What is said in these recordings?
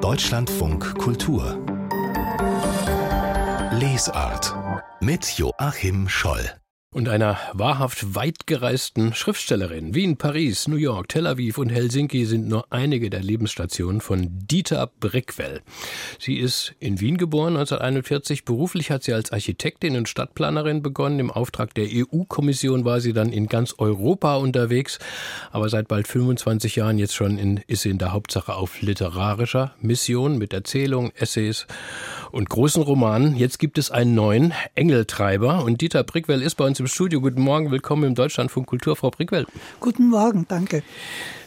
Deutschlandfunk Kultur. Lesart mit Joachim Scholl und einer wahrhaft weitgereisten Schriftstellerin. Wien, Paris, New York, Tel Aviv und Helsinki sind nur einige der Lebensstationen von Dieter Brickwell. Sie ist in Wien geboren 1941. Beruflich hat sie als Architektin und Stadtplanerin begonnen. Im Auftrag der EU-Kommission war sie dann in ganz Europa unterwegs. Aber seit bald 25 Jahren jetzt schon in, ist sie in der Hauptsache auf literarischer Mission mit Erzählungen, Essays und großen Romanen. Jetzt gibt es einen neuen Engeltreiber und Dieter Brickwell ist bei uns im Studio. Guten Morgen, willkommen im Deutschlandfunk Kultur, Frau Brickwell. Guten Morgen, danke.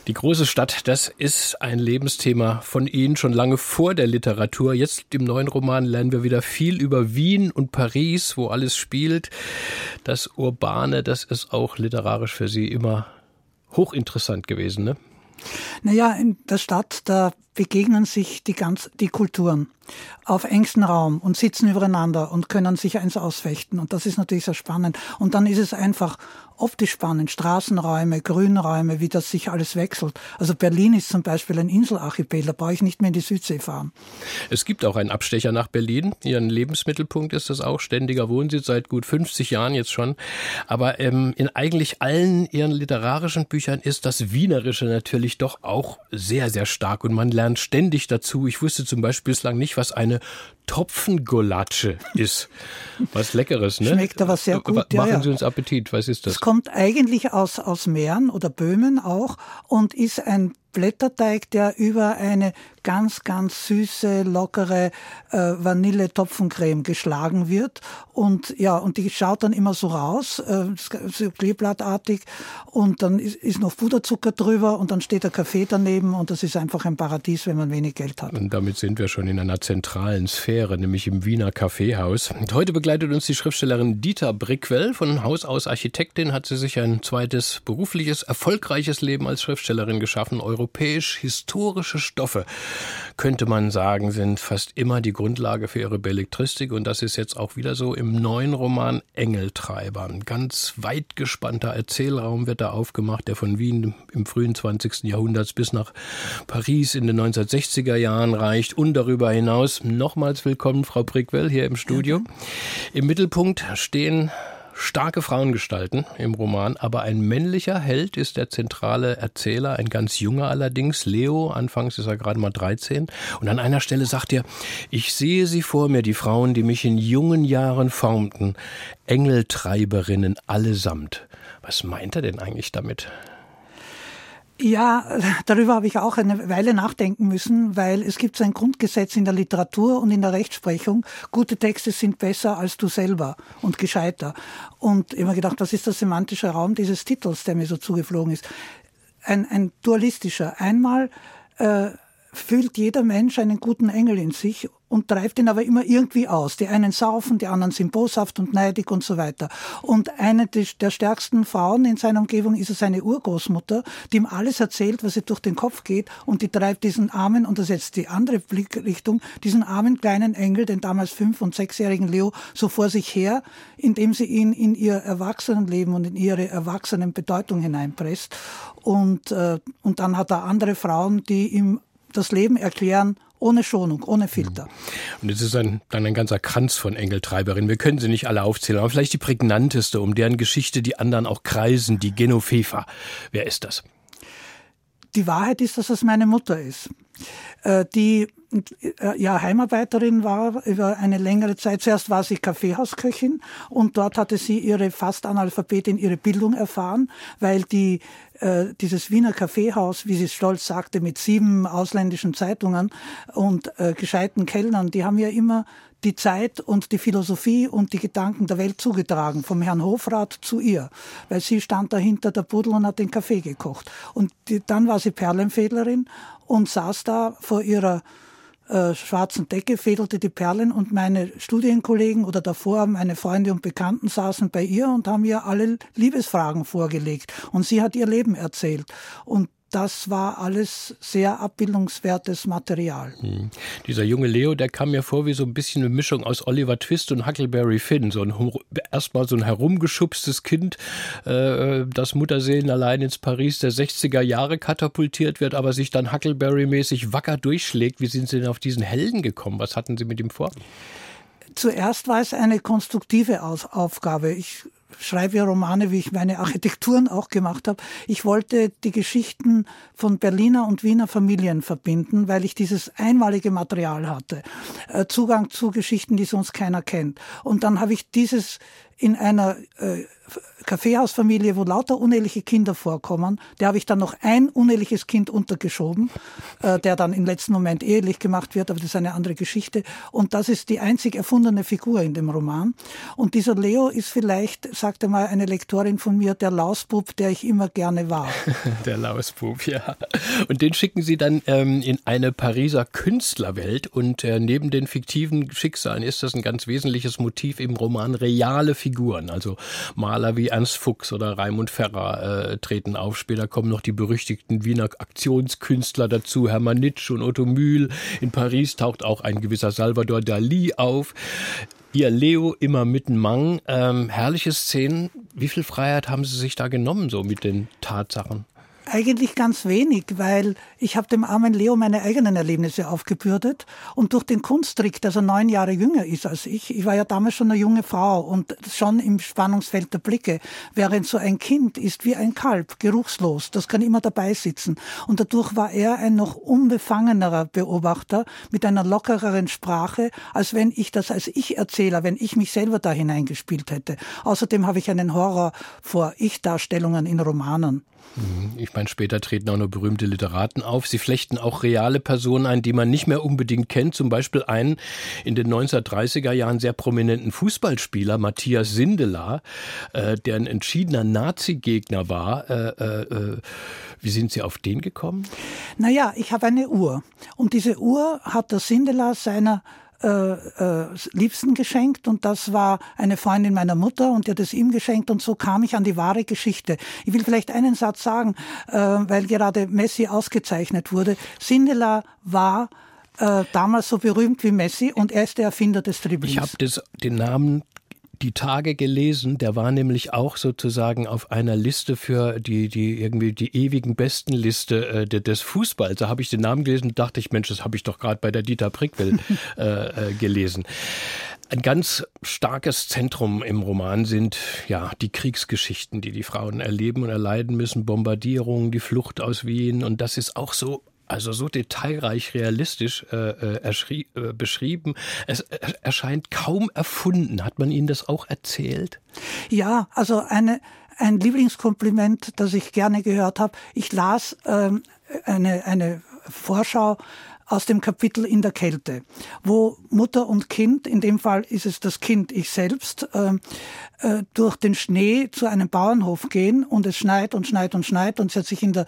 Die große Stadt, das ist ein Lebensthema von Ihnen schon lange vor der Literatur. Jetzt im neuen Roman lernen wir wieder viel über Wien und Paris, wo alles spielt. Das Urbane, das ist auch literarisch für Sie immer hochinteressant gewesen, ne? Naja, in der Stadt, da begegnen sich die, ganz, die Kulturen auf engstem Raum und sitzen übereinander und können sich eins ausfechten. Und das ist natürlich sehr spannend. Und dann ist es einfach optisch spannend. Straßenräume, Grünräume, wie das sich alles wechselt. Also Berlin ist zum Beispiel ein Inselarchipel, da brauche ich nicht mehr in die Südsee fahren. Es gibt auch einen Abstecher nach Berlin. Ihren Lebensmittelpunkt ist das auch. Ständiger Wohnsitz seit gut 50 Jahren jetzt schon. Aber ähm, in eigentlich allen Ihren literarischen Büchern ist das Wienerische natürlich doch auch sehr, sehr stark. Und man lernt ständig dazu. Ich wusste zum Beispiel bislang nicht, was eine Topfengolatsche ist. Was Leckeres, ne? Schmeckt aber sehr gut. Machen ja, ja. Sie uns Appetit. Was ist das? Es kommt eigentlich aus, aus Mähren oder Böhmen auch und ist ein Blätterteig, der über eine ganz, ganz süße, lockere äh, Vanille-Topfencreme geschlagen wird. Und ja, und die schaut dann immer so raus, äh, so kleeblattartig. Und dann ist, ist noch Puderzucker drüber und dann steht der Kaffee daneben und das ist einfach ein Paradies, wenn man wenig Geld hat. Und damit sind wir schon in einer zentralen Sphäre, nämlich im Wiener Kaffeehaus. Und heute begleitet uns die Schriftstellerin Dieter Brickwell. Von Haus aus Architektin hat sie sich ein zweites berufliches, erfolgreiches Leben als Schriftstellerin geschaffen. Europäisch-historische Stoffe könnte man sagen, sind fast immer die Grundlage für ihre Belletristik. Und das ist jetzt auch wieder so im neuen Roman Engeltreiber. Ein ganz weit gespannter Erzählraum wird da aufgemacht, der von Wien im frühen 20. Jahrhunderts bis nach Paris in den 1960er Jahren reicht und darüber hinaus. Nochmals willkommen, Frau Brickwell, hier im Studio. Im Mittelpunkt stehen starke Frauengestalten im Roman, aber ein männlicher Held ist der zentrale Erzähler, ein ganz junger allerdings, Leo, anfangs ist er gerade mal 13 und an einer Stelle sagt er, ich sehe sie vor mir, die Frauen, die mich in jungen Jahren formten, Engeltreiberinnen allesamt. Was meint er denn eigentlich damit? Ja, darüber habe ich auch eine Weile nachdenken müssen, weil es gibt so ein Grundgesetz in der Literatur und in der Rechtsprechung. Gute Texte sind besser als du selber und gescheiter. Und mir gedacht, was ist der semantische Raum dieses Titels, der mir so zugeflogen ist? Ein, ein dualistischer. Einmal äh, fühlt jeder Mensch einen guten Engel in sich und treibt ihn aber immer irgendwie aus. Die einen saufen, die anderen sind boshaft und neidig und so weiter. Und eine der stärksten Frauen in seiner Umgebung ist seine Urgroßmutter, die ihm alles erzählt, was ihr durch den Kopf geht und die treibt diesen armen, und das ist jetzt die andere Blickrichtung, diesen armen kleinen Engel, den damals fünf- und sechsjährigen Leo, so vor sich her, indem sie ihn in ihr Erwachsenenleben und in ihre erwachsenen Bedeutung hineinpresst. Und, äh, und dann hat er andere Frauen, die ihm das Leben erklären ohne Schonung, ohne Filter. Und es ist ein, dann ein ganzer Kranz von Engeltreiberinnen. Wir können sie nicht alle aufzählen, aber vielleicht die prägnanteste, um deren Geschichte die anderen auch kreisen, die Genoveva. Wer ist das? Die Wahrheit ist, dass es meine Mutter ist, äh, die ja Heimarbeiterin war über eine längere Zeit. Zuerst war sie Kaffeehausköchin und dort hatte sie ihre fast Analphabetin ihre Bildung erfahren, weil die äh, dieses Wiener Kaffeehaus, wie sie stolz sagte, mit sieben ausländischen Zeitungen und äh, gescheiten Kellnern, die haben ja immer die Zeit und die Philosophie und die Gedanken der Welt zugetragen, vom Herrn Hofrat zu ihr, weil sie stand dahinter der Pudel und hat den Kaffee gekocht. Und die, dann war sie Perlenfädlerin und saß da vor ihrer äh, schwarzen Decke, fädelte die Perlen und meine Studienkollegen oder davor meine Freunde und Bekannten saßen bei ihr und haben ihr alle Liebesfragen vorgelegt und sie hat ihr Leben erzählt. Und das war alles sehr abbildungswertes Material. Hm. Dieser junge Leo, der kam mir vor wie so ein bisschen eine Mischung aus Oliver Twist und Huckleberry Finn. So ein erstmal so ein herumgeschubstes Kind, äh, das Mutterseelen allein ins Paris der 60er Jahre katapultiert wird, aber sich dann Huckleberry-mäßig wacker durchschlägt. Wie sind Sie denn auf diesen Helden gekommen? Was hatten Sie mit ihm vor? Zuerst war es eine konstruktive Aufgabe. Ich schreibe Romane, wie ich meine Architekturen auch gemacht habe. Ich wollte die Geschichten von Berliner und Wiener Familien verbinden, weil ich dieses einmalige Material hatte. Äh, Zugang zu Geschichten, die sonst keiner kennt. Und dann habe ich dieses in einer äh, Kaffeehausfamilie, wo lauter uneheliche Kinder vorkommen. Der habe ich dann noch ein uneheliches Kind untergeschoben, äh, der dann im letzten Moment ehelich gemacht wird, aber das ist eine andere Geschichte. Und das ist die einzig erfundene Figur in dem Roman. Und dieser Leo ist vielleicht, sagte mal eine Lektorin von mir, der Lausbub, der ich immer gerne war. der Lausbub, ja. Und den schicken Sie dann ähm, in eine Pariser Künstlerwelt. Und äh, neben den fiktiven Schicksalen ist das ein ganz wesentliches Motiv im Roman reale Figuren. Also Maler wie Ernst Fuchs oder Raimund Ferrer äh, treten auf. Später kommen noch die berüchtigten Wiener Aktionskünstler dazu, Hermann Nitsch und Otto Mühl. In Paris taucht auch ein gewisser Salvador Dali auf. Ihr Leo immer mitten Mang. Ähm, herrliche Szenen. Wie viel Freiheit haben Sie sich da genommen, so mit den Tatsachen? Eigentlich ganz wenig, weil ich habe dem armen Leo meine eigenen Erlebnisse aufgebürdet und durch den Kunsttrick, dass er neun Jahre jünger ist als ich, ich war ja damals schon eine junge Frau und schon im Spannungsfeld der Blicke, während so ein Kind ist wie ein Kalb, geruchslos, das kann immer dabei sitzen und dadurch war er ein noch unbefangenerer Beobachter mit einer lockereren Sprache, als wenn ich das als Ich-Erzähler, wenn ich mich selber da hineingespielt hätte. Außerdem habe ich einen Horror vor Ich-Darstellungen in Romanen. Mhm. Ich meine, später treten auch noch berühmte Literaten auf. Sie flechten auch reale Personen ein, die man nicht mehr unbedingt kennt. Zum Beispiel einen in den 1930er Jahren sehr prominenten Fußballspieler, Matthias Sindelar, äh, der ein entschiedener Nazi-Gegner war. Äh, äh, äh, wie sind Sie auf den gekommen? Naja, ich habe eine Uhr. Und diese Uhr hat der Sindelar seiner äh, äh, Liebsten geschenkt und das war eine Freundin meiner Mutter und die hat es ihm geschenkt und so kam ich an die wahre Geschichte. Ich will vielleicht einen Satz sagen, äh, weil gerade Messi ausgezeichnet wurde. Sindela war äh, damals so berühmt wie Messi und er ist der Erfinder des Dribblings. Ich habe den Namen die Tage gelesen, der war nämlich auch sozusagen auf einer Liste für die, die irgendwie die ewigen besten Liste äh, des Fußballs. Da habe ich den Namen gelesen und dachte ich, Mensch, das habe ich doch gerade bei der Dieter Prickwill äh, äh, gelesen. Ein ganz starkes Zentrum im Roman sind ja die Kriegsgeschichten, die die Frauen erleben und erleiden müssen, Bombardierungen, die Flucht aus Wien und das ist auch so also so detailreich realistisch äh, äh, äh, beschrieben. Es erscheint kaum erfunden. Hat man Ihnen das auch erzählt? Ja, also eine, ein Lieblingskompliment, das ich gerne gehört habe. Ich las ähm, eine, eine Vorschau aus dem Kapitel in der Kälte, wo Mutter und Kind, in dem Fall ist es das Kind, ich selbst, äh, äh, durch den Schnee zu einem Bauernhof gehen und es schneit und schneit und schneit und sie hat sich in der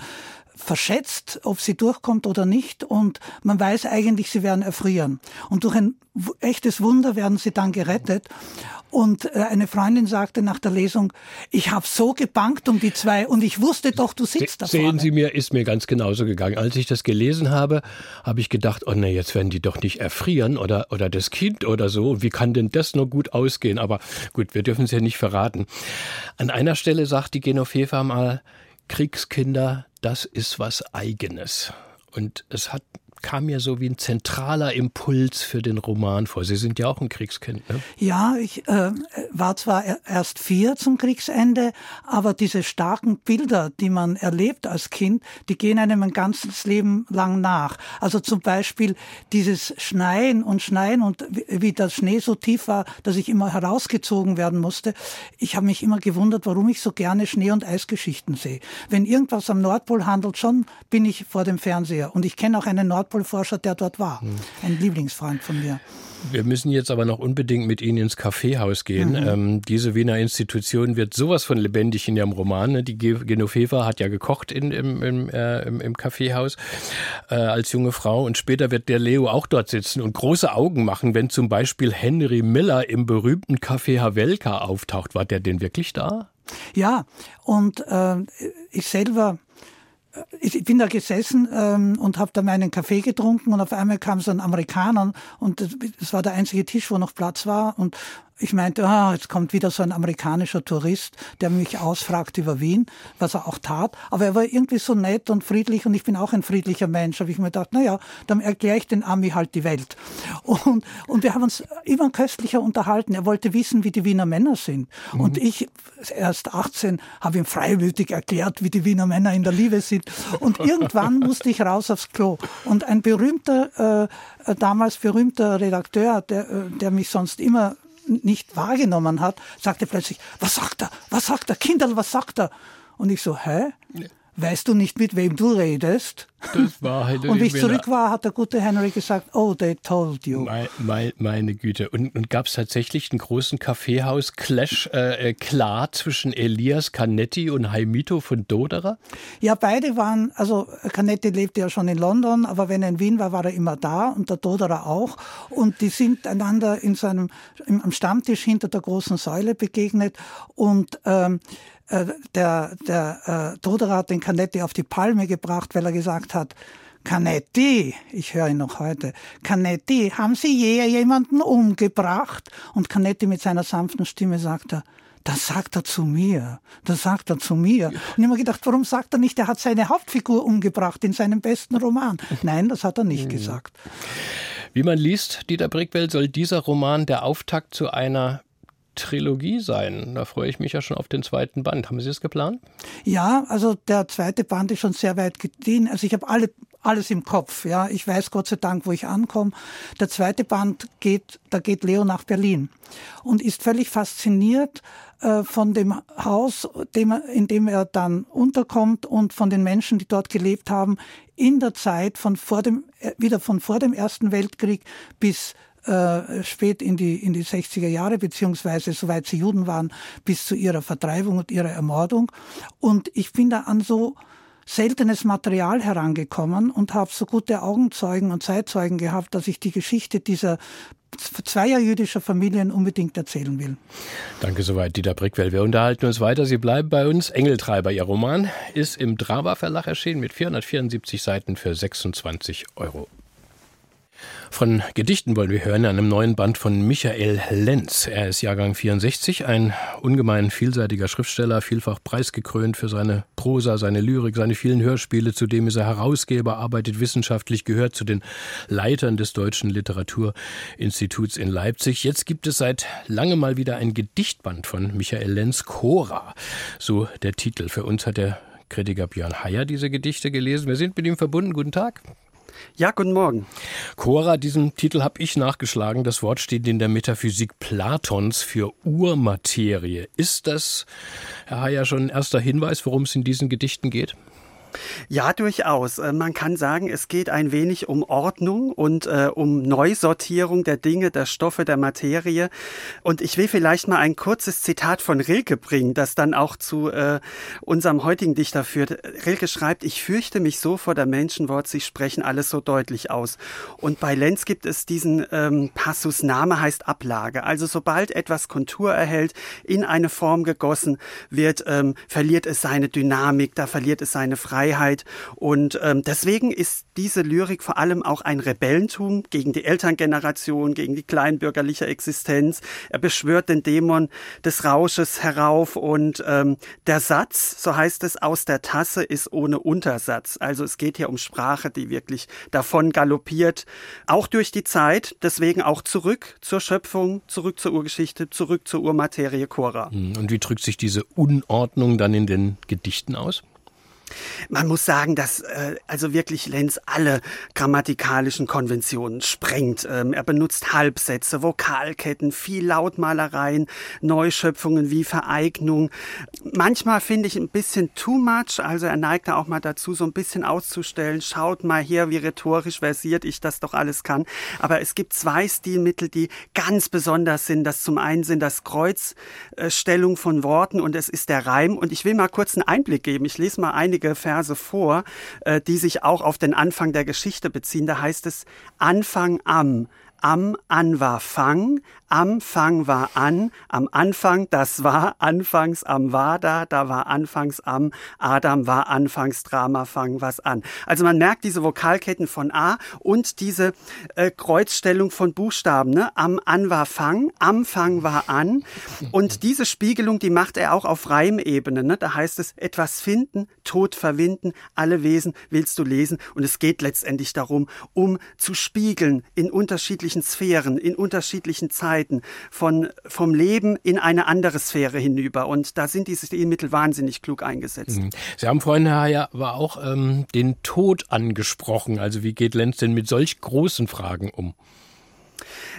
verschätzt, ob sie durchkommt oder nicht. Und man weiß eigentlich, sie werden erfrieren. Und durch ein echtes Wunder werden sie dann gerettet. Und äh, eine Freundin sagte nach der Lesung, ich habe so gebankt um die zwei und ich wusste doch, du sitzt da Sehen Sie mir, ist mir ganz genauso gegangen. Als ich das gelesen habe, habe ich gedacht, oh ne, jetzt werden die doch nicht erfrieren oder, oder das Kind oder so. Wie kann denn das nur gut ausgehen? Aber gut, wir dürfen es ja nicht verraten. An einer Stelle sagt die Genoveva mal, Kriegskinder, das ist was Eigenes. Und es hat kam mir so wie ein zentraler Impuls für den Roman vor. Sie sind ja auch ein Kriegskind, ne? Ja, ich äh, war zwar erst vier zum Kriegsende, aber diese starken Bilder, die man erlebt als Kind, die gehen einem ein ganzes Leben lang nach. Also zum Beispiel dieses Schneien und Schneien und wie der Schnee so tief war, dass ich immer herausgezogen werden musste. Ich habe mich immer gewundert, warum ich so gerne Schnee- und Eisgeschichten sehe. Wenn irgendwas am Nordpol handelt, schon bin ich vor dem Fernseher. Und ich kenne auch einen Nordpol Nordpolforscher, der dort war. Hm. Ein Lieblingsfreund von mir. Wir müssen jetzt aber noch unbedingt mit Ihnen ins Kaffeehaus gehen. Mhm. Ähm, diese Wiener Institution wird sowas von lebendig in Ihrem Roman. Ne? Die Genoveva hat ja gekocht in, im, im, äh, im, im Kaffeehaus äh, als junge Frau und später wird der Leo auch dort sitzen und große Augen machen, wenn zum Beispiel Henry Miller im berühmten Café Havelka auftaucht. War der denn wirklich da? Ja, und äh, ich selber ich bin da gesessen ähm, und habe da meinen Kaffee getrunken und auf einmal kam so ein Amerikaner und das war der einzige Tisch, wo noch Platz war und ich meinte, ah, jetzt kommt wieder so ein amerikanischer Tourist, der mich ausfragt über Wien, was er auch tat. Aber er war irgendwie so nett und friedlich und ich bin auch ein friedlicher Mensch. Habe ich mir gedacht, na ja, dann erkläre ich den Ami halt die Welt. Und, und wir haben uns immer köstlicher unterhalten. Er wollte wissen, wie die Wiener Männer sind. Mhm. Und ich, erst 18, habe ihm freiwillig erklärt, wie die Wiener Männer in der Liebe sind. Und irgendwann musste ich raus aufs Klo. Und ein berühmter, äh, damals berühmter Redakteur, der, äh, der mich sonst immer nicht wahrgenommen hat, sagte plötzlich, was sagt er? Was sagt er? Kinderl, was sagt er? Und ich so, hä? Weißt du nicht, mit wem du redest? Das war halt Und wie ich zurück war, hat der gute Henry gesagt, oh, they told you. Meine, meine, meine Güte. Und, und gab es tatsächlich einen großen Kaffeehaus-Clash äh, äh, klar zwischen Elias Canetti und Haimito von Doderer? Ja, beide waren, also Canetti lebte ja schon in London, aber wenn er in Wien war, war er immer da und der Doderer auch. Und die sind einander in seinem, am Stammtisch hinter der großen Säule begegnet und ähm, äh, der, der äh, Doderer hat den Canetti auf die Palme gebracht, weil er gesagt hat, Canetti, ich höre ihn noch heute, Canetti, haben Sie je jemanden umgebracht? Und Canetti mit seiner sanften Stimme sagt er, das sagt er zu mir. Das sagt er zu mir. Und ich habe mir gedacht, warum sagt er nicht, er hat seine Hauptfigur umgebracht in seinem besten Roman? Nein, das hat er nicht gesagt. Wie man liest, Dieter Brickwell, soll dieser Roman der Auftakt zu einer Trilogie sein. Da freue ich mich ja schon auf den zweiten Band. Haben Sie es geplant? Ja, also der zweite Band ist schon sehr weit gediehen. Also ich habe alle alles im Kopf. Ja, ich weiß Gott sei Dank, wo ich ankomme. Der zweite Band geht, da geht Leo nach Berlin und ist völlig fasziniert äh, von dem Haus, in dem er dann unterkommt und von den Menschen, die dort gelebt haben, in der Zeit von vor dem, äh, wieder von vor dem Ersten Weltkrieg bis äh, spät in die, in die 60er Jahre, beziehungsweise soweit sie Juden waren, bis zu ihrer Vertreibung und ihrer Ermordung. Und ich bin da an so seltenes Material herangekommen und habe so gute Augenzeugen und Zeitzeugen gehabt, dass ich die Geschichte dieser zweier jüdischer Familien unbedingt erzählen will. Danke soweit, Dieter Brickwell. Wir unterhalten uns weiter. Sie bleiben bei uns. Engeltreiber, Ihr Roman, ist im Drava Verlag erschienen mit 474 Seiten für 26 Euro. Von Gedichten wollen wir hören an einem neuen Band von Michael Lenz. Er ist Jahrgang 64, ein ungemein vielseitiger Schriftsteller, vielfach preisgekrönt für seine Prosa, seine Lyrik, seine vielen Hörspiele. Zudem ist er Herausgeber, arbeitet wissenschaftlich, gehört zu den Leitern des Deutschen Literaturinstituts in Leipzig. Jetzt gibt es seit langem mal wieder ein Gedichtband von Michael Lenz, Cora. So der Titel. Für uns hat der Kritiker Björn Heyer diese Gedichte gelesen. Wir sind mit ihm verbunden. Guten Tag. Ja, guten Morgen. Cora, diesen Titel habe ich nachgeschlagen. Das Wort steht in der Metaphysik Platons für Urmaterie. Ist das, Herr Hayer, schon ein erster Hinweis, worum es in diesen Gedichten geht? Ja, durchaus. Äh, man kann sagen, es geht ein wenig um Ordnung und äh, um Neusortierung der Dinge, der Stoffe, der Materie. Und ich will vielleicht mal ein kurzes Zitat von Rilke bringen, das dann auch zu äh, unserem heutigen Dichter führt. Rilke schreibt, ich fürchte mich so vor der Menschenwort, sie sprechen alles so deutlich aus. Und bei Lenz gibt es diesen ähm, Passus, Name heißt Ablage. Also sobald etwas Kontur erhält, in eine Form gegossen wird, ähm, verliert es seine Dynamik, da verliert es seine Freiheit. Freiheit. Und ähm, deswegen ist diese Lyrik vor allem auch ein Rebellentum gegen die Elterngeneration, gegen die kleinbürgerliche Existenz. Er beschwört den Dämon des Rausches herauf und ähm, der Satz, so heißt es, aus der Tasse ist ohne Untersatz. Also es geht hier um Sprache, die wirklich davon galoppiert, auch durch die Zeit, deswegen auch zurück zur Schöpfung, zurück zur Urgeschichte, zurück zur Urmaterie Cora. Und wie drückt sich diese Unordnung dann in den Gedichten aus? Man muss sagen, dass äh, also wirklich Lenz alle grammatikalischen Konventionen sprengt. Ähm, er benutzt Halbsätze, Vokalketten, viel Lautmalereien, Neuschöpfungen wie Vereignung. Manchmal finde ich ein bisschen too much, also er neigt da auch mal dazu, so ein bisschen auszustellen, schaut mal her, wie rhetorisch versiert ich das doch alles kann. Aber es gibt zwei Stilmittel, die ganz besonders sind. Das zum einen sind das Kreuzstellung von Worten und es ist der Reim. Und ich will mal kurz einen Einblick geben. Ich lese mal einige einige Verse vor, äh, die sich auch auf den Anfang der Geschichte beziehen. Da heißt es Anfang am, am an war Fang, am Fang war an, am Anfang, das war anfangs am war da, da war anfangs am, Adam war anfangs Drama, Fang was an. Also man merkt diese Vokalketten von A und diese äh, Kreuzstellung von Buchstaben, ne? am an war Fang, am Fang war an und diese Spiegelung, die macht er auch auf Reimebene, ne? da heißt es etwas finden, Tod verwinden, alle Wesen willst du lesen und es geht letztendlich darum, um zu spiegeln in unterschiedlichen Sphären, in unterschiedlichen Zeiten, von, vom Leben in eine andere Sphäre hinüber. Und da sind diese Stilmittel wahnsinnig klug eingesetzt. Mhm. Sie haben vorhin, Herr ja aber auch ähm, den Tod angesprochen. Also wie geht Lenz denn mit solch großen Fragen um?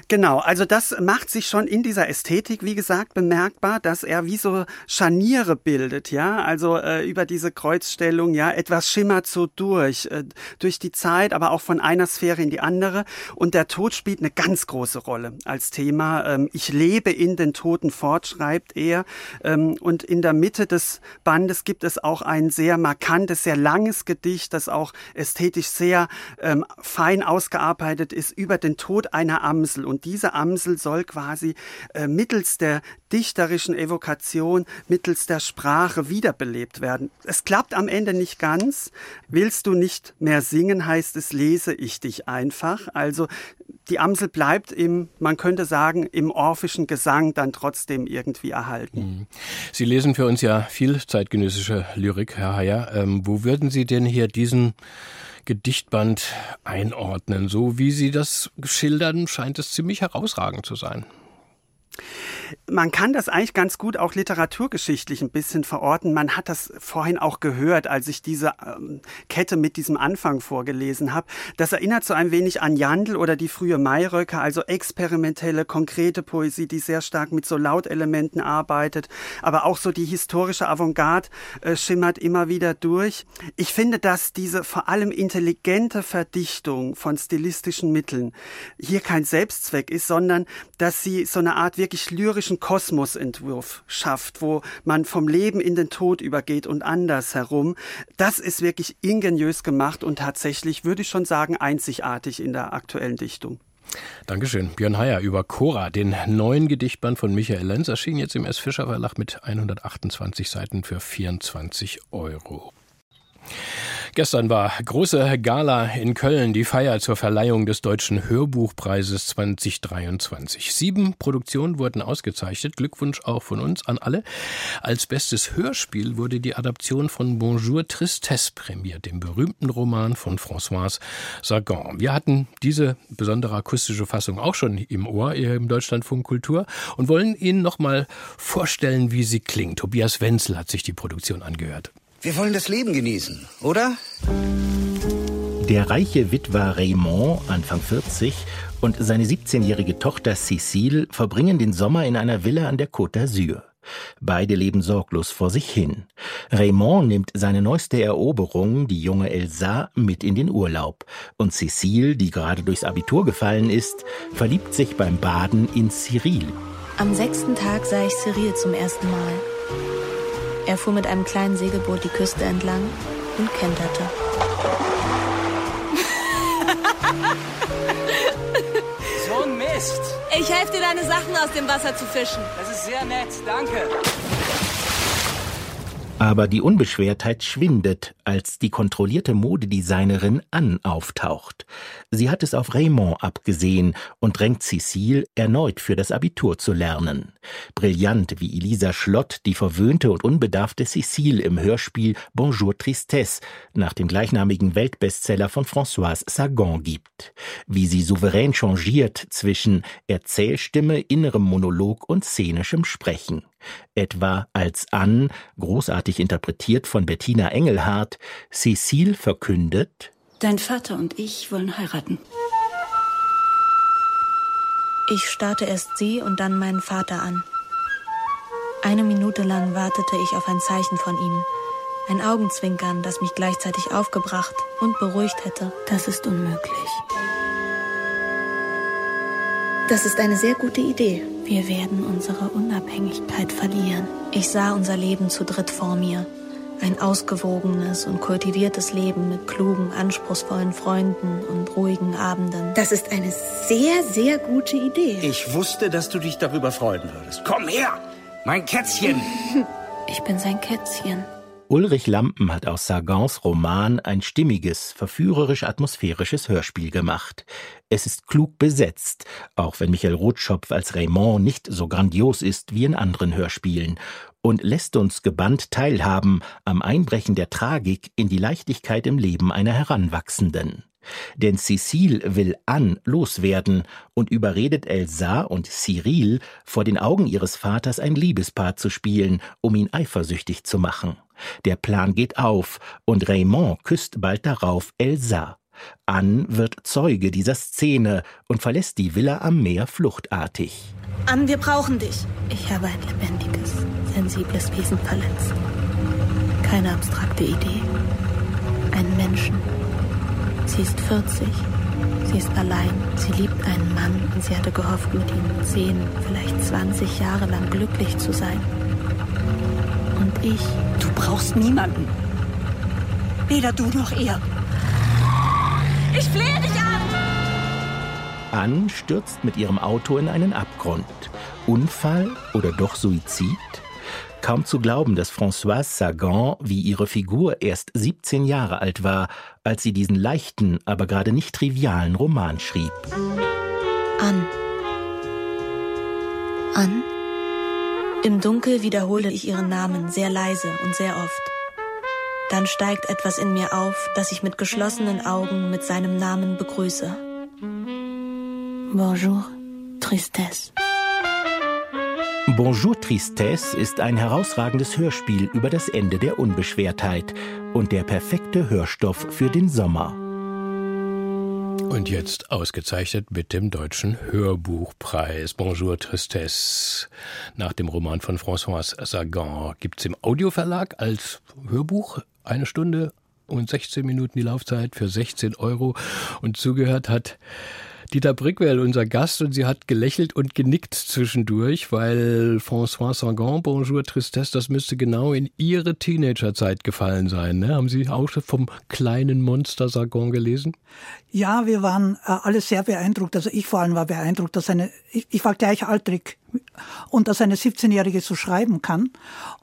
Genau, also das macht sich schon in dieser Ästhetik, wie gesagt, bemerkbar, dass er wie so Scharniere bildet, ja, also äh, über diese Kreuzstellung, ja, etwas schimmert so durch, äh, durch die Zeit, aber auch von einer Sphäre in die andere. Und der Tod spielt eine ganz große Rolle als Thema. Ähm, ich lebe in den Toten fort, schreibt er. Ähm, und in der Mitte des Bandes gibt es auch ein sehr markantes, sehr langes Gedicht, das auch ästhetisch sehr ähm, fein ausgearbeitet ist über den Tod einer Amsel. Und diese Amsel soll quasi äh, mittels der dichterischen Evokation, mittels der Sprache wiederbelebt werden. Es klappt am Ende nicht ganz. Willst du nicht mehr singen, heißt es, lese ich dich einfach. Also die Amsel bleibt im, man könnte sagen, im orphischen Gesang dann trotzdem irgendwie erhalten. Mhm. Sie lesen für uns ja viel zeitgenössische Lyrik, Herr Heyer. Ähm, wo würden Sie denn hier diesen Gedichtband einordnen. So wie Sie das schildern, scheint es ziemlich herausragend zu sein. Man kann das eigentlich ganz gut auch literaturgeschichtlich ein bisschen verorten. Man hat das vorhin auch gehört, als ich diese ähm, Kette mit diesem Anfang vorgelesen habe. Das erinnert so ein wenig an Jandl oder die frühe Mayröcker, also experimentelle, konkrete Poesie, die sehr stark mit so Lautelementen arbeitet. Aber auch so die historische Avantgarde äh, schimmert immer wieder durch. Ich finde, dass diese vor allem intelligente Verdichtung von stilistischen Mitteln hier kein Selbstzweck ist, sondern dass sie so eine Art wirklich lyrische lyrischen Kosmosentwurf schafft, wo man vom Leben in den Tod übergeht und andersherum. Das ist wirklich ingeniös gemacht und tatsächlich, würde ich schon sagen, einzigartig in der aktuellen Dichtung. Dankeschön. Björn Heyer über Cora, den neuen Gedichtband von Michael Lenz, erschien jetzt im S. Fischer Verlag mit 128 Seiten für 24 Euro. Gestern war große Gala in Köln, die Feier zur Verleihung des Deutschen Hörbuchpreises 2023. Sieben Produktionen wurden ausgezeichnet. Glückwunsch auch von uns an alle. Als bestes Hörspiel wurde die Adaption von Bonjour Tristesse prämiert, dem berühmten Roman von Françoise Sagan. Wir hatten diese besondere akustische Fassung auch schon im Ohr im Deutschlandfunk Kultur und wollen Ihnen noch mal vorstellen, wie sie klingt. Tobias Wenzel hat sich die Produktion angehört. Wir wollen das Leben genießen, oder? Der reiche Witwer Raymond, Anfang 40, und seine 17-jährige Tochter Cécile verbringen den Sommer in einer Villa an der Côte d'Azur. Beide leben sorglos vor sich hin. Raymond nimmt seine neueste Eroberung, die junge Elsa, mit in den Urlaub. Und Cécile, die gerade durchs Abitur gefallen ist, verliebt sich beim Baden in Cyril. Am sechsten Tag sah ich Cyril zum ersten Mal. Er fuhr mit einem kleinen Segelboot die Küste entlang und kenterte. so ein Mist. Ich helfe dir, deine Sachen aus dem Wasser zu fischen. Das ist sehr nett, danke. Aber die Unbeschwertheit schwindet, als die kontrollierte Modedesignerin Anne auftaucht. Sie hat es auf Raymond abgesehen und drängt Cécile, erneut für das Abitur zu lernen. Brillant wie Elisa Schlott die verwöhnte und unbedarfte Cécile im Hörspiel Bonjour Tristesse nach dem gleichnamigen Weltbestseller von Françoise Sagan gibt. Wie sie souverän changiert zwischen Erzählstimme, innerem Monolog und szenischem Sprechen etwa als Anne, großartig interpretiert von Bettina Engelhardt, Cecile verkündet Dein Vater und ich wollen heiraten. Ich starrte erst sie und dann meinen Vater an. Eine Minute lang wartete ich auf ein Zeichen von ihm. Ein Augenzwinkern, das mich gleichzeitig aufgebracht und beruhigt hätte. Das ist unmöglich. Das ist eine sehr gute Idee. Wir werden unsere Unabhängigkeit verlieren. Ich sah unser Leben zu dritt vor mir. Ein ausgewogenes und kultiviertes Leben mit klugen, anspruchsvollen Freunden und ruhigen Abenden. Das ist eine sehr, sehr gute Idee. Ich wusste, dass du dich darüber freuen würdest. Komm her, mein Kätzchen. Ich bin sein Kätzchen. Ulrich Lampen hat aus Sargans Roman ein stimmiges, verführerisch-atmosphärisches Hörspiel gemacht. Es ist klug besetzt, auch wenn Michael Rotschopf als Raymond nicht so grandios ist wie in anderen Hörspielen, und lässt uns gebannt teilhaben am Einbrechen der Tragik in die Leichtigkeit im Leben einer Heranwachsenden. Denn Cécile will Anne loswerden und überredet Elsa und Cyril, vor den Augen ihres Vaters ein Liebespaar zu spielen, um ihn eifersüchtig zu machen. Der Plan geht auf und Raymond küsst bald darauf Elsa. Anne wird Zeuge dieser Szene und verlässt die Villa am Meer fluchtartig. Anne, wir brauchen dich. Ich habe ein lebendiges, sensibles Wesen verletzt. Keine abstrakte Idee. Einen Menschen. Sie ist 40. Sie ist allein. Sie liebt einen Mann und sie hatte gehofft, mit ihm 10, vielleicht 20 Jahre lang glücklich zu sein. Und ich. Du brauchst niemanden. Weder du noch er. Ich flehe dich an! Anne stürzt mit ihrem Auto in einen Abgrund. Unfall oder doch Suizid? Kaum zu glauben, dass Françoise Sagan wie ihre Figur erst 17 Jahre alt war, als sie diesen leichten, aber gerade nicht trivialen Roman schrieb. An. An? Im Dunkel wiederhole ich ihren Namen sehr leise und sehr oft. Dann steigt etwas in mir auf, das ich mit geschlossenen Augen mit seinem Namen begrüße. Bonjour, Tristesse. Bonjour Tristesse ist ein herausragendes Hörspiel über das Ende der Unbeschwertheit und der perfekte Hörstoff für den Sommer. Und jetzt ausgezeichnet mit dem Deutschen Hörbuchpreis. Bonjour Tristesse. Nach dem Roman von François Sagan gibt es im Audioverlag als Hörbuch eine Stunde und 16 Minuten die Laufzeit für 16 Euro. Und zugehört hat Dieter Brickwell, unser Gast, und sie hat gelächelt und genickt zwischendurch, weil François Sagan, Bonjour Tristesse, das müsste genau in ihre Teenagerzeit gefallen sein. Ne? Haben Sie auch vom kleinen Monster Sagan gelesen? Ja, wir waren äh, alle sehr beeindruckt. Also ich vor allem war beeindruckt, dass eine, ich, ich war gleichaltrig und dass eine 17-Jährige so schreiben kann.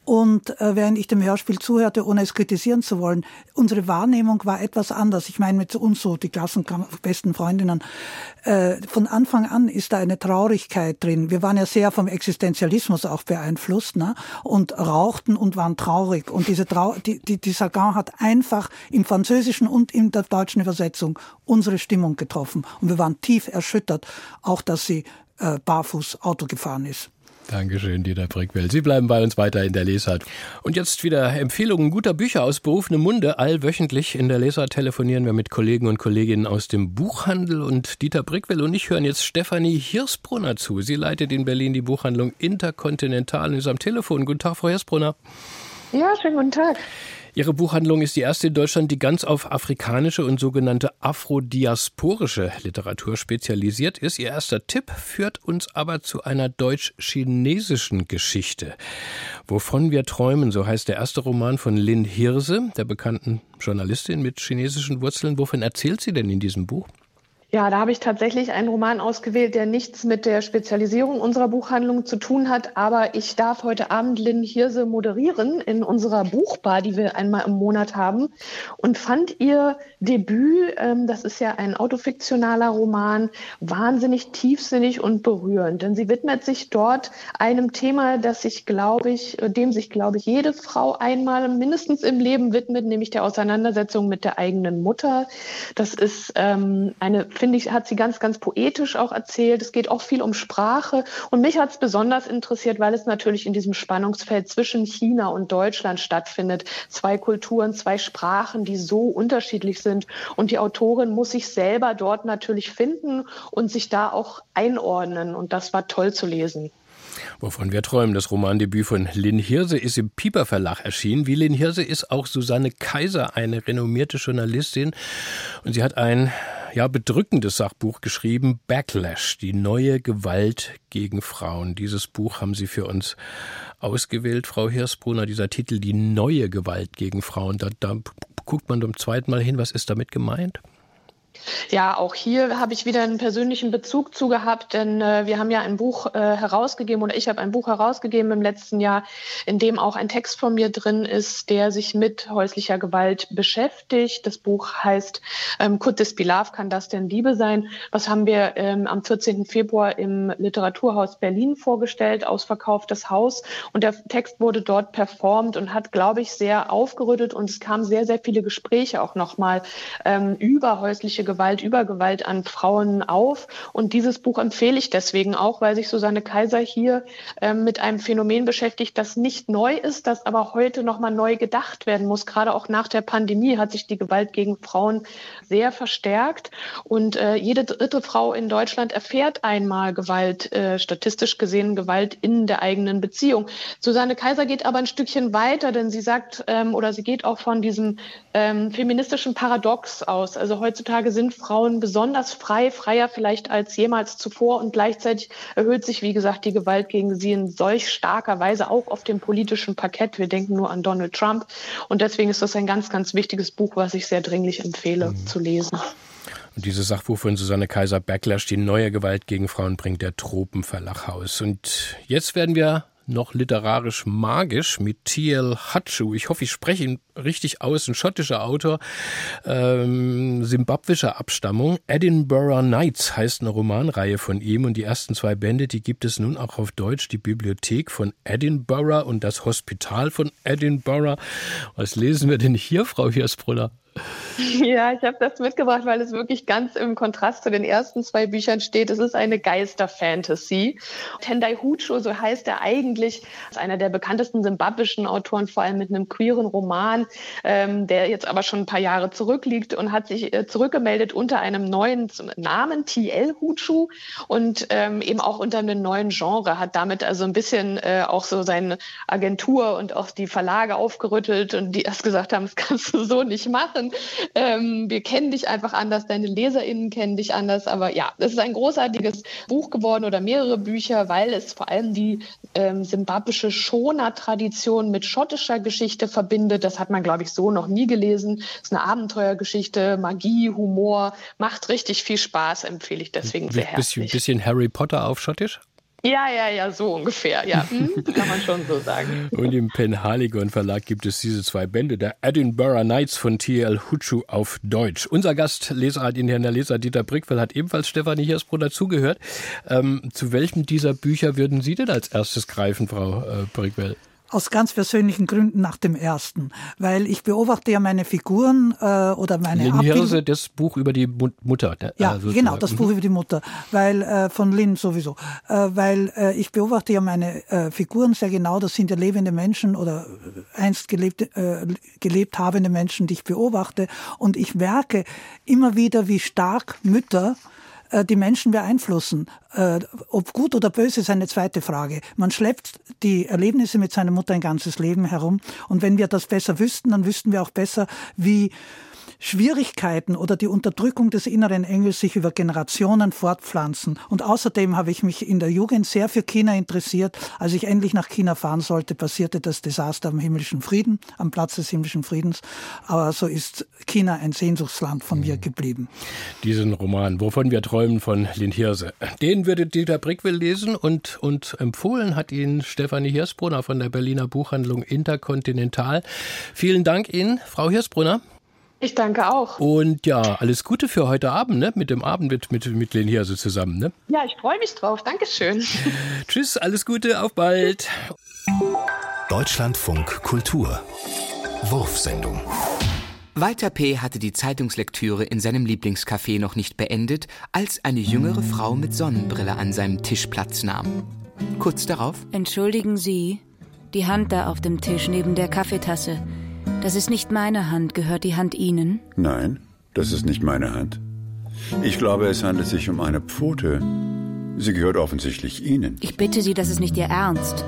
Und äh, während ich dem Hörspiel zuhörte, ohne es kritisieren zu wollen, unsere Wahrnehmung war etwas anders. Ich meine mit uns so, die klassenbesten Freundinnen. Äh, von Anfang an ist da eine Traurigkeit drin. Wir waren ja sehr vom Existenzialismus auch beeinflusst ne? und rauchten und waren traurig. Und diese Trau die, die, die Sagan hat einfach im Französischen und in der deutschen Übersetzung unsere Stimmung getroffen. Und wir waren tief erschüttert, auch dass sie äh, barfuß Auto gefahren ist. Dankeschön, Dieter Brickwell. Sie bleiben bei uns weiter in der Lesart. Und jetzt wieder Empfehlungen guter Bücher aus berufenem Munde. Allwöchentlich in der Lesart telefonieren wir mit Kollegen und Kolleginnen aus dem Buchhandel. Und Dieter Brickwell und ich hören jetzt Stefanie Hirsbrunner zu. Sie leitet in Berlin die Buchhandlung Interkontinental und ist am Telefon. Guten Tag, Frau Hirsbrunner. Ja, schönen guten Tag. Ihre Buchhandlung ist die erste in Deutschland, die ganz auf afrikanische und sogenannte afrodiasporische Literatur spezialisiert ist. Ihr erster Tipp führt uns aber zu einer deutsch-chinesischen Geschichte. Wovon wir träumen, so heißt der erste Roman von Lin Hirse, der bekannten Journalistin mit chinesischen Wurzeln. Wovon erzählt sie denn in diesem Buch? Ja, da habe ich tatsächlich einen Roman ausgewählt, der nichts mit der Spezialisierung unserer Buchhandlung zu tun hat. Aber ich darf heute Abend Lynn Hirse moderieren in unserer Buchbar, die wir einmal im Monat haben. Und fand ihr Debüt, ähm, das ist ja ein autofiktionaler Roman, wahnsinnig tiefsinnig und berührend. Denn sie widmet sich dort einem Thema, das sich, glaube ich, dem sich, glaube ich, jede Frau einmal mindestens im Leben widmet, nämlich der Auseinandersetzung mit der eigenen Mutter. Das ist ähm, eine finde ich, hat sie ganz, ganz poetisch auch erzählt. Es geht auch viel um Sprache. Und mich hat es besonders interessiert, weil es natürlich in diesem Spannungsfeld zwischen China und Deutschland stattfindet. Zwei Kulturen, zwei Sprachen, die so unterschiedlich sind. Und die Autorin muss sich selber dort natürlich finden und sich da auch einordnen. Und das war toll zu lesen. Wovon wir träumen, das Romandebüt von Lynn Hirse ist im Pieper Verlag erschienen. Wie Lynn Hirse ist auch Susanne Kaiser eine renommierte Journalistin und sie hat ein ja, bedrückendes Sachbuch geschrieben, Backlash, die neue Gewalt gegen Frauen. Dieses Buch haben Sie für uns ausgewählt, Frau Hirsbrunner, dieser Titel, die neue Gewalt gegen Frauen. Da, da guckt man zum zweiten Mal hin, was ist damit gemeint? Ja, auch hier habe ich wieder einen persönlichen Bezug zu gehabt, denn äh, wir haben ja ein Buch äh, herausgegeben oder ich habe ein Buch herausgegeben im letzten Jahr, in dem auch ein Text von mir drin ist, der sich mit häuslicher Gewalt beschäftigt. Das Buch heißt ähm, Could this be love? Kann das denn Liebe sein? Was haben wir ähm, am 14. Februar im Literaturhaus Berlin vorgestellt, ausverkauftes Haus. Und der Text wurde dort performt und hat, glaube ich, sehr aufgerüttelt und es kamen sehr, sehr viele Gespräche auch nochmal ähm, über häusliche Gewalt Gewalt über Gewalt an Frauen auf. Und dieses Buch empfehle ich deswegen auch, weil sich Susanne Kaiser hier ähm, mit einem Phänomen beschäftigt, das nicht neu ist, das aber heute nochmal neu gedacht werden muss. Gerade auch nach der Pandemie hat sich die Gewalt gegen Frauen sehr verstärkt. Und äh, jede dritte Frau in Deutschland erfährt einmal Gewalt, äh, statistisch gesehen Gewalt in der eigenen Beziehung. Susanne Kaiser geht aber ein Stückchen weiter, denn sie sagt ähm, oder sie geht auch von diesem ähm, feministischen Paradox aus. Also heutzutage sind Frauen besonders frei, freier vielleicht als jemals zuvor und gleichzeitig erhöht sich, wie gesagt, die Gewalt gegen sie in solch starker Weise auch auf dem politischen Parkett. Wir denken nur an Donald Trump und deswegen ist das ein ganz, ganz wichtiges Buch, was ich sehr dringlich empfehle mhm. zu lesen. Und dieses Sachbuch von Susanne Kaiser Backlash, die neue Gewalt gegen Frauen, bringt der Tropenverlag raus. Und jetzt werden wir noch literarisch magisch mit T.L. Hatschu. Ich hoffe, ich spreche ihn richtig aus. Ein schottischer Autor, ähm, simbabwischer Abstammung. Edinburgh Nights heißt eine Romanreihe von ihm und die ersten zwei Bände, die gibt es nun auch auf Deutsch. Die Bibliothek von Edinburgh und das Hospital von Edinburgh. Was lesen wir denn hier, Frau Hirsbrunner? Ja, ich habe das mitgebracht, weil es wirklich ganz im Kontrast zu den ersten zwei Büchern steht. Es ist eine Geister-Fantasy. Tendai Hucho, so heißt er eigentlich, ist einer der bekanntesten simbabwischen Autoren, vor allem mit einem queeren Roman, ähm, der jetzt aber schon ein paar Jahre zurückliegt und hat sich äh, zurückgemeldet unter einem neuen Namen, TL Huchu, und ähm, eben auch unter einem neuen Genre, hat damit also ein bisschen äh, auch so seine Agentur und auch die Verlage aufgerüttelt und die erst gesagt haben, das kannst du so nicht machen machen. Ähm, wir kennen dich einfach anders, deine LeserInnen kennen dich anders. Aber ja, es ist ein großartiges Buch geworden oder mehrere Bücher, weil es vor allem die ähm, simbabwische Shona-Tradition mit schottischer Geschichte verbindet. Das hat man, glaube ich, so noch nie gelesen. Es ist eine Abenteuergeschichte, Magie, Humor, macht richtig viel Spaß, empfehle ich deswegen sehr herzlich. Bisschen, bisschen Harry Potter auf Schottisch? Ja, ja, ja, so ungefähr. Ja, hm, kann man schon so sagen. Und im Penhaligon Verlag gibt es diese zwei Bände der Edinburgh Nights von T.L. Hutschu auf Deutsch. Unser Gast, Leserrat in der Leser Dieter Brickfell, hat ebenfalls Stefanie Hirsbro dazugehört. Ähm, zu welchem dieser Bücher würden Sie denn als erstes greifen, Frau äh, Brickfell? Aus ganz persönlichen Gründen nach dem ersten. Weil ich beobachte ja meine Figuren äh, oder meine Lynn Hirse, das Buch über die Mutter. Der, ja, also genau, das Buch mhm. über die Mutter. Weil äh, von Lynn sowieso. Äh, weil äh, ich beobachte ja meine äh, Figuren sehr genau. Das sind ja lebende Menschen oder einst gelebt, äh, gelebt habende Menschen, die ich beobachte. Und ich merke immer wieder, wie stark Mütter äh, die Menschen beeinflussen. Äh, ob gut oder böse ist eine zweite Frage. Man schleppt die Erlebnisse mit seiner Mutter ein ganzes Leben herum. Und wenn wir das besser wüssten, dann wüssten wir auch besser, wie Schwierigkeiten oder die Unterdrückung des inneren Engels sich über Generationen fortpflanzen. Und außerdem habe ich mich in der Jugend sehr für China interessiert. Als ich endlich nach China fahren sollte, passierte das Desaster am himmlischen Frieden, am Platz des himmlischen Friedens. Aber so ist China ein Sehnsuchtsland von mir mhm. geblieben. Diesen Roman, wovon wir träumen, von Lynn Hirse, den würde Dieter Brickwill lesen und, und empfohlen hat ihn Stefanie Hirsbrunner von der Berliner Buchhandlung Interkontinental. Vielen Dank Ihnen, Frau Hirsbrunner. Ich danke auch. Und ja, alles Gute für heute Abend, ne? Mit dem Abend mit, mit, mit Len Hirse zusammen, ne? Ja, ich freue mich drauf. Dankeschön. Tschüss, alles Gute, auf bald. Deutschlandfunk Kultur. Wurfsendung. Walter P. hatte die Zeitungslektüre in seinem Lieblingscafé noch nicht beendet, als eine jüngere Frau mit Sonnenbrille an seinem Tisch Platz nahm. Kurz darauf: Entschuldigen Sie, die Hand da auf dem Tisch neben der Kaffeetasse. Das ist nicht meine Hand. Gehört die Hand Ihnen? Nein, das ist nicht meine Hand. Ich glaube, es handelt sich um eine Pfote. Sie gehört offensichtlich Ihnen. Ich bitte Sie, das ist nicht Ihr Ernst.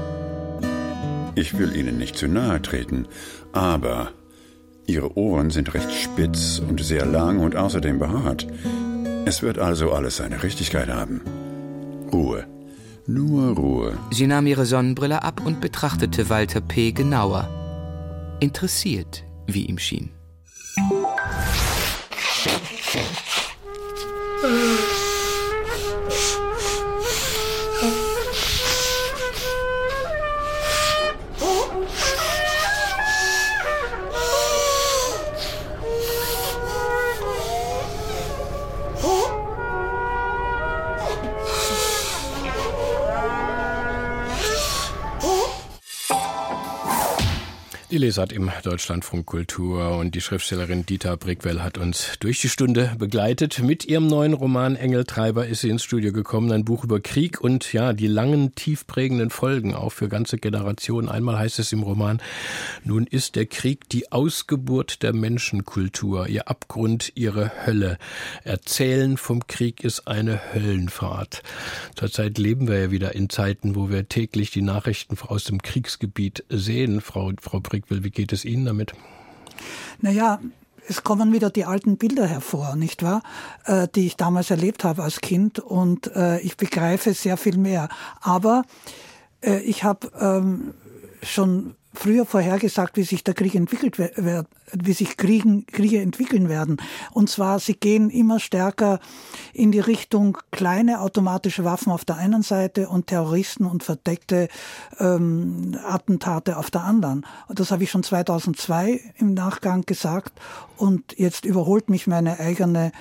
Ich will Ihnen nicht zu nahe treten, aber Ihre Ohren sind recht spitz und sehr lang und außerdem behaart. Es wird also alles seine Richtigkeit haben. Ruhe. Nur Ruhe. Sie nahm ihre Sonnenbrille ab und betrachtete Walter P. genauer. Interessiert, wie ihm schien. Lesart im Deutschlandfunk Kultur und die Schriftstellerin Dieter Brickwell hat uns durch die Stunde begleitet. Mit ihrem neuen Roman Engeltreiber ist sie ins Studio gekommen, ein Buch über Krieg und ja, die langen, tiefprägenden Folgen auch für ganze Generationen. Einmal heißt es im Roman, nun ist der Krieg die Ausgeburt der Menschenkultur, ihr Abgrund, ihre Hölle. Erzählen vom Krieg ist eine Höllenfahrt. Zurzeit leben wir ja wieder in Zeiten, wo wir täglich die Nachrichten aus dem Kriegsgebiet sehen. Frau, Frau Brick will. Wie geht es Ihnen damit? Naja, es kommen wieder die alten Bilder hervor, nicht wahr? Äh, die ich damals erlebt habe als Kind und äh, ich begreife sehr viel mehr. Aber äh, ich habe ähm, schon früher vorhergesagt, wie sich der Krieg entwickelt wird, wie sich Kriegen, Kriege entwickeln werden. Und zwar, sie gehen immer stärker in die Richtung kleine automatische Waffen auf der einen Seite und Terroristen und verdeckte ähm, Attentate auf der anderen. Das habe ich schon 2002 im Nachgang gesagt und jetzt überholt mich meine eigene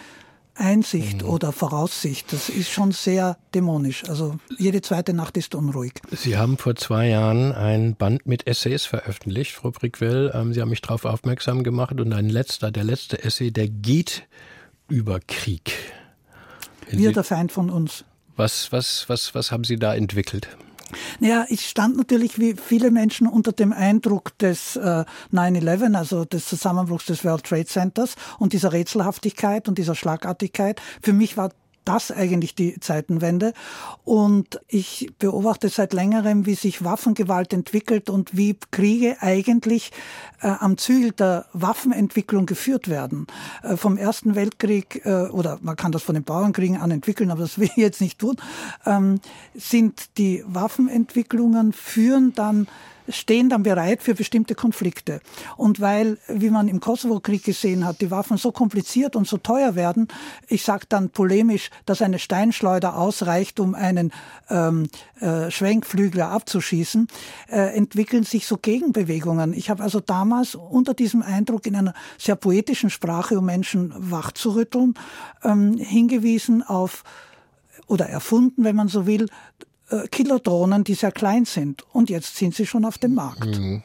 Einsicht mhm. oder Voraussicht. Das ist schon sehr dämonisch. Also jede zweite Nacht ist unruhig. Sie haben vor zwei Jahren ein Band mit Essays veröffentlicht, Frau Brickwell. Ähm, Sie haben mich darauf aufmerksam gemacht und ein letzter, der letzte Essay, der geht über Krieg. Wir, der Feind von uns. Was, was, was, was haben Sie da entwickelt? Naja, ich stand natürlich wie viele Menschen unter dem Eindruck des äh, 9-11, also des Zusammenbruchs des World Trade Centers und dieser Rätselhaftigkeit und dieser Schlagartigkeit. Für mich war das eigentlich die Zeitenwende. Und ich beobachte seit längerem, wie sich Waffengewalt entwickelt und wie Kriege eigentlich äh, am Zügel der Waffenentwicklung geführt werden. Äh, vom Ersten Weltkrieg, äh, oder man kann das von den Bauernkriegen an entwickeln, aber das will ich jetzt nicht tun, ähm, sind die Waffenentwicklungen führen dann stehen dann bereit für bestimmte Konflikte. Und weil, wie man im Kosovo-Krieg gesehen hat, die Waffen so kompliziert und so teuer werden, ich sage dann polemisch, dass eine Steinschleuder ausreicht, um einen ähm, äh, Schwenkflügler abzuschießen, äh, entwickeln sich so Gegenbewegungen. Ich habe also damals unter diesem Eindruck in einer sehr poetischen Sprache, um Menschen wachzurütteln, ähm, hingewiesen auf oder erfunden, wenn man so will, äh, Kilodrohnen, die sehr klein sind. Und jetzt sind sie schon auf dem Markt. Mhm.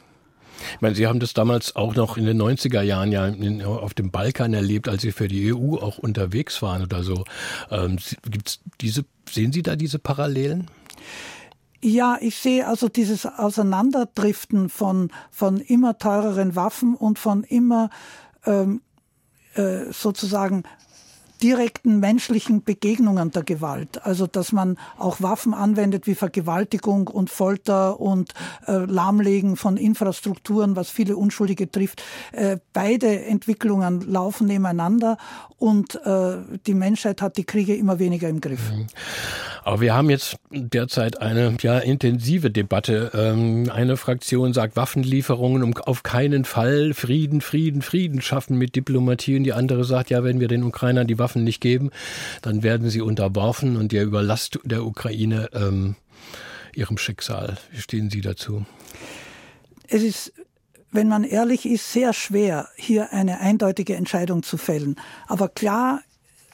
Ich meine, Sie haben das damals auch noch in den 90er Jahren ja auf dem Balkan erlebt, als Sie für die EU auch unterwegs waren oder so. Ähm, gibt's diese, sehen Sie da diese Parallelen? Ja, ich sehe also dieses Auseinanderdriften von, von immer teureren Waffen und von immer ähm, äh, sozusagen direkten menschlichen Begegnungen der Gewalt. Also dass man auch Waffen anwendet wie Vergewaltigung und Folter und äh, Lahmlegen von Infrastrukturen, was viele Unschuldige trifft. Äh, beide Entwicklungen laufen nebeneinander und äh, die Menschheit hat die Kriege immer weniger im Griff. Mhm. Aber wir haben jetzt derzeit eine ja, intensive Debatte. Ähm, eine Fraktion sagt Waffenlieferungen, um auf keinen Fall Frieden, Frieden, Frieden schaffen mit Diplomatie. Und die andere sagt, ja, wenn wir den Ukrainern die Waffen nicht geben, dann werden sie unterworfen und ihr überlasst der Ukraine ähm, ihrem Schicksal. Wie stehen Sie dazu? Es ist wenn man ehrlich ist, sehr schwer, hier eine eindeutige Entscheidung zu fällen. Aber klar,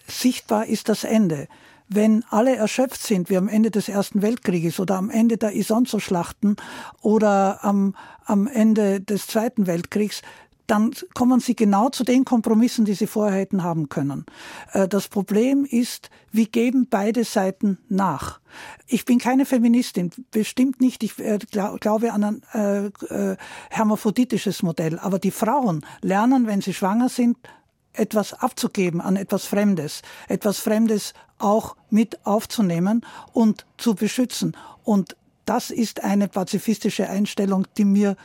sichtbar ist das Ende. Wenn alle erschöpft sind, wie am Ende des Ersten Weltkrieges oder am Ende der Isonzo-Schlachten oder am, am Ende des Zweiten Weltkriegs, dann kommen sie genau zu den Kompromissen, die sie vorher hätten haben können. Äh, das Problem ist, wie geben beide Seiten nach? Ich bin keine Feministin, bestimmt nicht. Ich äh, glaube an ein äh, hermaphroditisches Modell. Aber die Frauen lernen, wenn sie schwanger sind, etwas abzugeben an etwas Fremdes, etwas Fremdes auch mit aufzunehmen und zu beschützen. Und das ist eine pazifistische Einstellung, die mir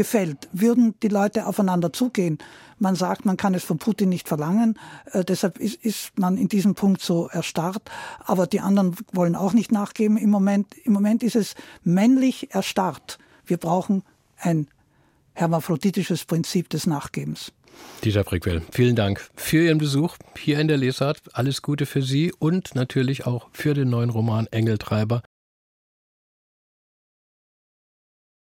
gefällt, würden die Leute aufeinander zugehen. Man sagt, man kann es von Putin nicht verlangen, äh, deshalb ist, ist man in diesem Punkt so erstarrt. Aber die anderen wollen auch nicht nachgeben. Im Moment, im Moment ist es männlich erstarrt. Wir brauchen ein hermaphroditisches Prinzip des Nachgebens. Dieter Brickwell, vielen Dank für Ihren Besuch hier in der Lesart. Alles Gute für Sie und natürlich auch für den neuen Roman Engeltreiber.